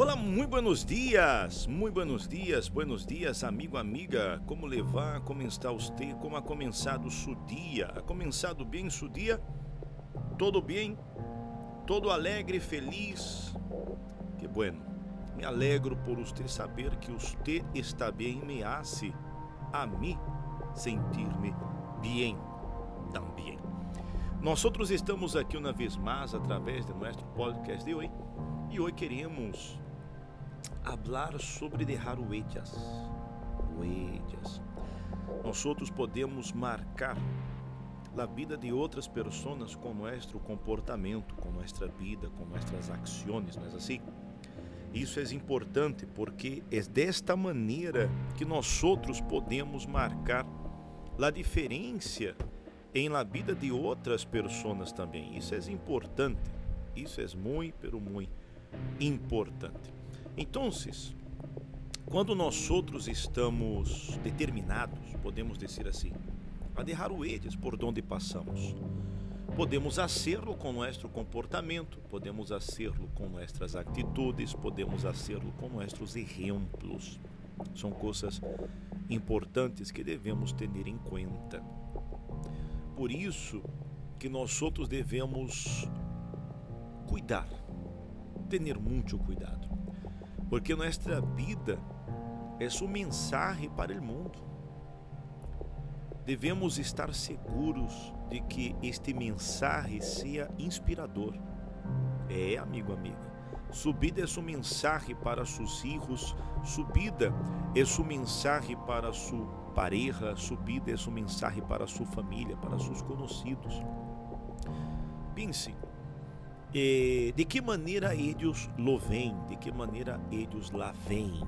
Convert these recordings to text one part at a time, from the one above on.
Olá, muito buenos dias, muito buenos dias, buenos dias, amigo, amiga. Como levar, como está você, como ha começado seu dia? Ha começado bem seu dia? Todo bem? Todo alegre, feliz? Que bueno. Me alegro por você saber que você está bem e me hace a mim sentir-me bem também. Nós outros estamos aqui uma vez mais através de nosso podcast de hoje e hoje queremos hablar sobre deixar huellas. Huellas. Nós outros podemos marcar a vida de outras pessoas com nosso comportamento, com nossa vida, com nossas ações, não é assim? Isso é importante porque é desta maneira que nós outros podemos marcar a diferença em la vida de outras pessoas também. Isso é importante. Isso é muito, muito importante. Então, quando nós outros estamos determinados, podemos dizer assim, a derrar huellas por onde passamos, podemos hacerlo com nosso comportamento, podemos hacerlo com nossas atitudes, podemos hacerlo com nossos exemplos. São coisas importantes que devemos ter em conta. Por isso que nós outros devemos cuidar, ter muito cuidado porque nossa vida é sua mensagem para o mundo. Devemos estar seguros de que este mensagem seja inspirador. É, amigo, amiga. Subida é sua mensagem para seus filhos, subida é sua mensagem para sua pareja, subida é sua mensagem para sua família, para seus conhecidos. Pense, e de que maneira eles lo veem? De que maneira eles lá veem?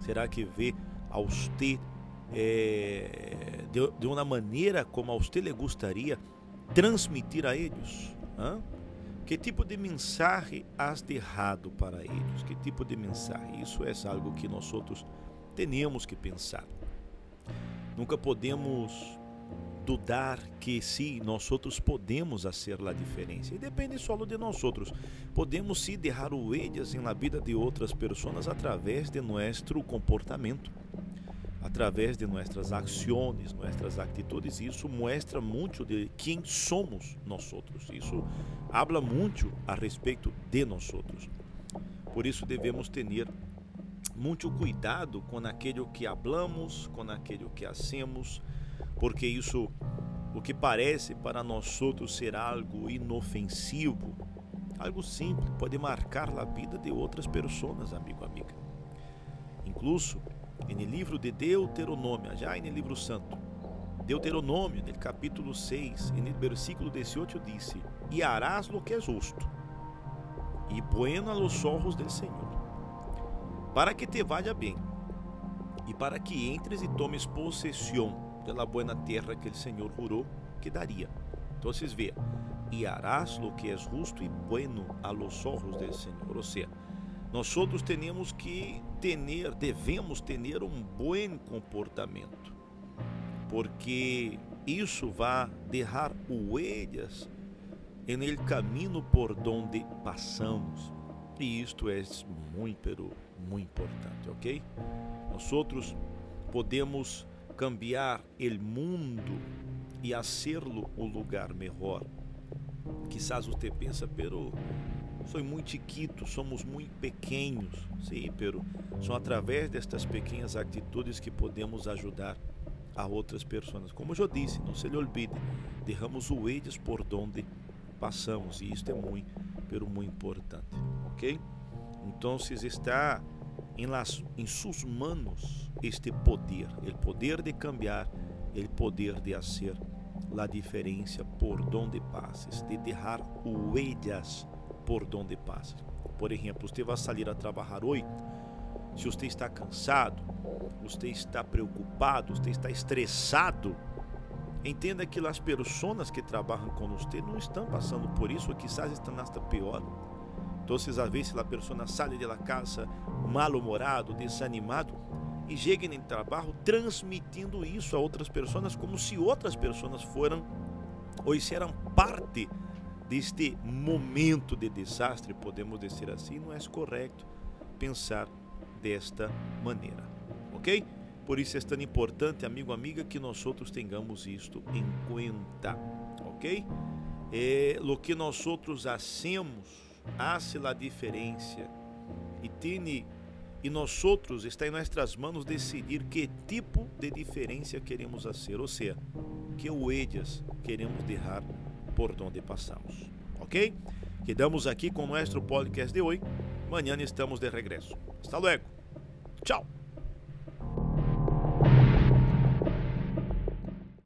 Será que vê a você é, de, de, uma maneira como a você lhe gostaria transmitir a eles? Hã? Que tipo de mensagem has derrado para eles? Que tipo de mensagem? Isso é algo que nós outros temos que pensar. Nunca podemos dudar que sim, nós outros podemos fazer a diferença. E depende só de nós outros. Podemos sim derrar huellas em la vida de outras pessoas através de nosso comportamento, através de nossas ações, nossas atitudes. Isso mostra muito de quem somos nós outros. Isso habla muito a respeito de nós outros. Por isso devemos ter muito cuidado com aquilo que hablamos, com aquilo que hacemos porque isso, o que parece para nós outros ser algo inofensivo, algo simples, pode marcar a vida de outras pessoas, amigo, amiga. Incluso, no livro de Deuteronômio, já no livro santo, Deuteronômio, no capítulo 6, no versículo 18, disse: E harás lo que é justo, e bueno a los ojos del Senhor, para que te vaya bem, e para que entres e tomes possessão pela buena terra que o Senhor jurou que daria. Então, vocês vê, e harás lo que é justo e bueno a los ojos del Senhor. Ou seja, nós outros temos que ter, devemos ter um bom comportamento, porque isso vai deixar huellas en el caminho por donde passamos. E isto é muito, muito importante, ok? Nós outros podemos cambiar o mundo e hacerlo o lugar melhor. Quizás você pensa, pero sou muito chiquito, somos muito pequenos. Sim, pero são através destas pequenas atitudes que podemos ajudar a outras pessoas. Como eu disse, não se lhe olvide, derramos huellas por donde passamos e isto é muito, pero muito importante, ok? Então, está em, las, em suas manos este poder, o poder de cambiar, o poder de fazer a diferença por donde passes, de deixar huellas por donde passes. Por exemplo, você vai sair a trabalhar hoje, se você está cansado, você está preocupado, você está estressado, entenda que as pessoas que trabalham com você não estão passando por isso, ou quizás estão hasta pior então, às vezes, a pessoa sai de la casa mal-humorado, desanimado e chega no trabalho transmitindo isso a outras pessoas como se outras pessoas foram ou eram parte deste momento de desastre, podemos dizer assim, não é correto. pensar desta maneira, ok? Por isso é tão importante, amigo, amiga, que nós outros tenhamos isto em conta, ok? É, lo que nós outros hacemos hace la diferença e tiene e nós outros está em nossas mãos decidir que tipo de diferença queremos fazer, ou seja, que huellas queremos deixar por onde passamos, ok? Quedamos aqui com nosso podcast de hoje. Amanhã estamos de regresso. Hasta luego. Tchau.